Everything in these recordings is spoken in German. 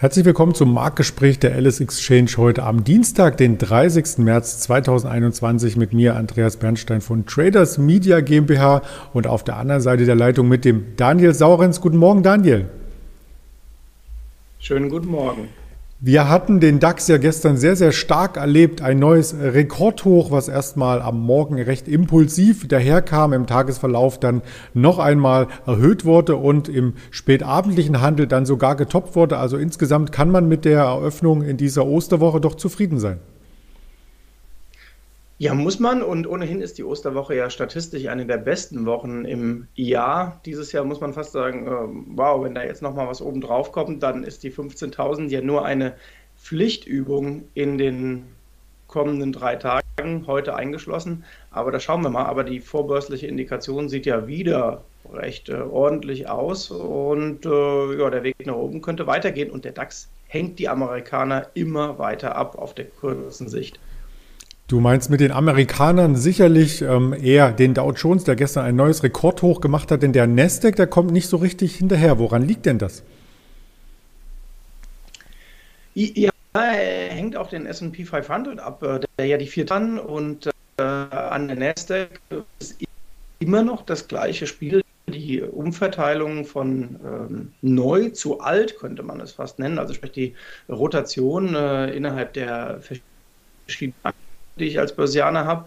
Herzlich willkommen zum Marktgespräch der Alice Exchange heute am Dienstag, den 30. März 2021 mit mir, Andreas Bernstein von Traders Media GmbH und auf der anderen Seite der Leitung mit dem Daniel Saurenz. Guten Morgen, Daniel. Schönen guten Morgen. Wir hatten den DAX ja gestern sehr, sehr stark erlebt. Ein neues Rekordhoch, was erstmal am Morgen recht impulsiv daherkam, im Tagesverlauf dann noch einmal erhöht wurde und im spätabendlichen Handel dann sogar getoppt wurde. Also insgesamt kann man mit der Eröffnung in dieser Osterwoche doch zufrieden sein. Ja, muss man. Und ohnehin ist die Osterwoche ja statistisch eine der besten Wochen im Jahr. Dieses Jahr muss man fast sagen, äh, wow, wenn da jetzt nochmal was oben drauf kommt, dann ist die 15.000 ja nur eine Pflichtübung in den kommenden drei Tagen, heute eingeschlossen. Aber da schauen wir mal. Aber die vorbörsliche Indikation sieht ja wieder recht äh, ordentlich aus. Und äh, ja, der Weg nach oben könnte weitergehen. Und der DAX hängt die Amerikaner immer weiter ab auf der kurzen Sicht. Du meinst mit den Amerikanern sicherlich ähm, eher den Dow Jones, der gestern ein neues Rekordhoch gemacht hat, denn der Nasdaq, der kommt nicht so richtig hinterher. Woran liegt denn das? Ja, hängt auch den S&P 500 ab, äh, der ja die vier Tonnen und äh, an der Nasdaq ist immer noch das gleiche Spiel. Die Umverteilung von ähm, neu zu alt könnte man es fast nennen, also sprich die Rotation äh, innerhalb der verschiedenen die ich als Börsianer habe.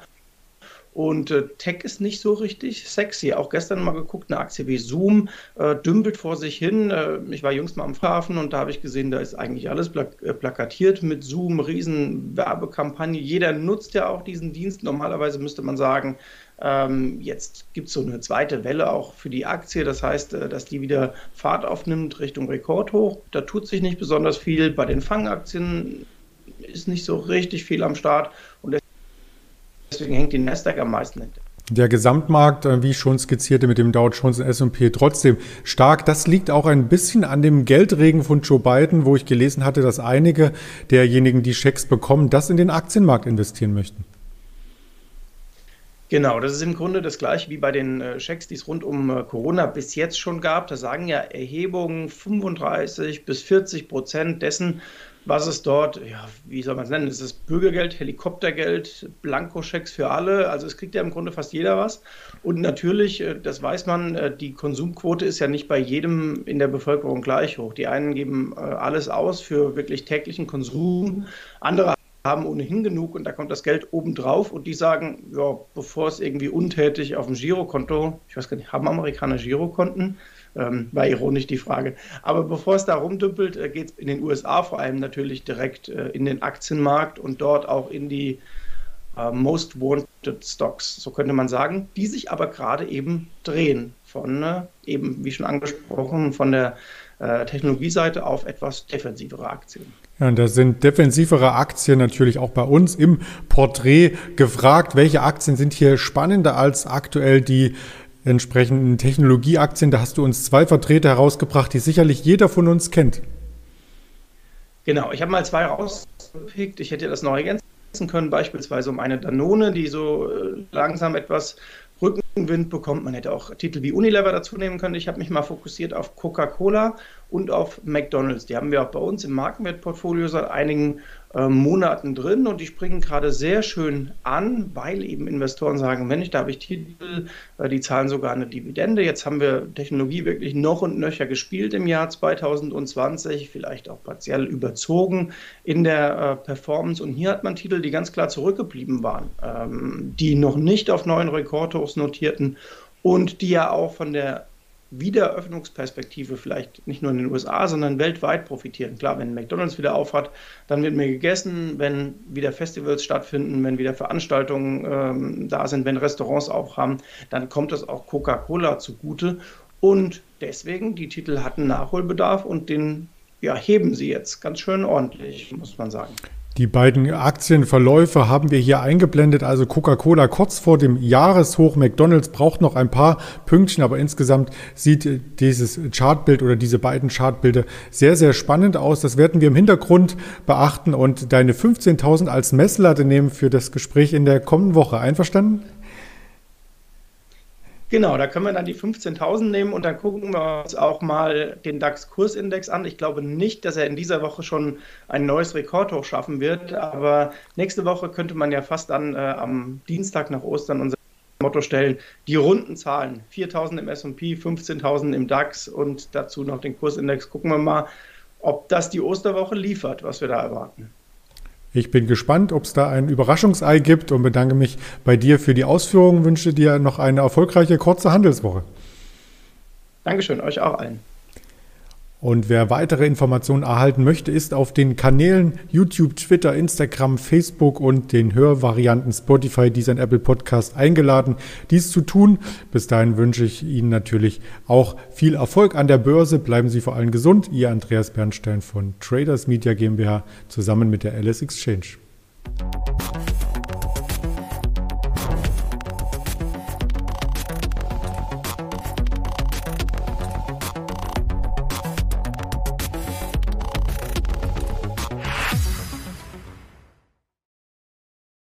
Und äh, Tech ist nicht so richtig sexy. Auch gestern mal geguckt, eine Aktie wie Zoom äh, dümpelt vor sich hin. Äh, ich war jüngst mal am Flughafen und da habe ich gesehen, da ist eigentlich alles plak äh, plakatiert mit Zoom, riesen Werbekampagne. Jeder nutzt ja auch diesen Dienst. Normalerweise müsste man sagen, ähm, jetzt gibt es so eine zweite Welle auch für die Aktie. Das heißt, äh, dass die wieder Fahrt aufnimmt Richtung Rekordhoch. Da tut sich nicht besonders viel. Bei den Fangaktien ist nicht so richtig viel am Start und deswegen hängt die Nasdaq am meisten hinter. Der Gesamtmarkt, äh, wie ich schon skizzierte, mit dem Dow Jones und S&P trotzdem stark. Das liegt auch ein bisschen an dem Geldregen von Joe Biden, wo ich gelesen hatte, dass einige derjenigen, die Schecks bekommen, das in den Aktienmarkt investieren möchten. Genau, das ist im Grunde das gleiche wie bei den äh, Schecks, die es rund um äh, Corona bis jetzt schon gab. Da sagen ja Erhebungen 35 bis 40 Prozent dessen, was es dort, ja, wie soll man es nennen, ist es Bürgergeld, Helikoptergeld, Blankoschecks für alle. Also es kriegt ja im Grunde fast jeder was. Und natürlich, äh, das weiß man, die Konsumquote ist ja nicht bei jedem in der Bevölkerung gleich hoch. Die einen geben alles aus für wirklich täglichen Konsum, andere haben ohnehin genug und da kommt das Geld obendrauf und die sagen, ja, bevor es irgendwie untätig auf dem Girokonto, ich weiß gar nicht, haben Amerikaner Girokonten? Ähm, war ironisch die Frage. Aber bevor es da rumdümpelt, äh, geht es in den USA vor allem natürlich direkt äh, in den Aktienmarkt und dort auch in die äh, Most Wanted Stocks, so könnte man sagen, die sich aber gerade eben drehen von äh, eben, wie schon angesprochen, von der äh, Technologieseite auf etwas defensivere Aktien. Ja, und da sind defensivere Aktien natürlich auch bei uns im Porträt gefragt. Welche Aktien sind hier spannender als aktuell die entsprechenden Technologieaktien. Da hast du uns zwei Vertreter herausgebracht, die sicherlich jeder von uns kennt. Genau, ich habe mal zwei rausgepickt. Ich hätte das noch ergänzen können, beispielsweise um eine Danone, die so äh, langsam etwas Rückenwind bekommt. Man hätte auch Titel wie Unilever dazu nehmen können. Ich habe mich mal fokussiert auf Coca-Cola und auf McDonald's. Die haben wir auch bei uns im Markenwertportfolio seit einigen äh, Monaten drin und die springen gerade sehr schön an, weil eben Investoren sagen, Mensch, da habe ich Titel, äh, die zahlen sogar eine Dividende. Jetzt haben wir Technologie wirklich noch und nöcher gespielt im Jahr 2020, vielleicht auch partiell überzogen in der äh, Performance. Und hier hat man Titel, die ganz klar zurückgeblieben waren, ähm, die noch nicht auf neuen Rekordhochs notierten und die ja auch von der Wiedereröffnungsperspektive vielleicht nicht nur in den USA, sondern weltweit profitieren. Klar, wenn McDonald's wieder aufhat, dann wird mehr gegessen, wenn wieder Festivals stattfinden, wenn wieder Veranstaltungen ähm, da sind, wenn Restaurants aufhaben, dann kommt das auch Coca-Cola zugute. Und deswegen, die Titel hatten Nachholbedarf und den ja, heben sie jetzt ganz schön ordentlich, muss man sagen. Die beiden Aktienverläufe haben wir hier eingeblendet. Also Coca-Cola kurz vor dem Jahreshoch. McDonald's braucht noch ein paar Pünktchen, aber insgesamt sieht dieses Chartbild oder diese beiden Chartbilder sehr, sehr spannend aus. Das werden wir im Hintergrund beachten und deine 15.000 als Messlatte nehmen für das Gespräch in der kommenden Woche. Einverstanden? Genau, da können wir dann die 15.000 nehmen und dann gucken wir uns auch mal den DAX-Kursindex an. Ich glaube nicht, dass er in dieser Woche schon ein neues Rekordhoch schaffen wird, aber nächste Woche könnte man ja fast dann äh, am Dienstag nach Ostern unser Motto stellen, die runden Zahlen. 4.000 im S&P, 15.000 im DAX und dazu noch den Kursindex. Gucken wir mal, ob das die Osterwoche liefert, was wir da erwarten. Ich bin gespannt, ob es da ein Überraschungsei gibt und bedanke mich bei dir für die Ausführungen. Wünsche dir noch eine erfolgreiche kurze Handelswoche. Dankeschön, euch auch allen. Und wer weitere Informationen erhalten möchte, ist auf den Kanälen YouTube, Twitter, Instagram, Facebook und den Hörvarianten Spotify, dieser Apple Podcast eingeladen, dies zu tun. Bis dahin wünsche ich Ihnen natürlich auch viel Erfolg an der Börse. Bleiben Sie vor allem gesund. Ihr Andreas Bernstein von Traders Media GmbH zusammen mit der Alice Exchange.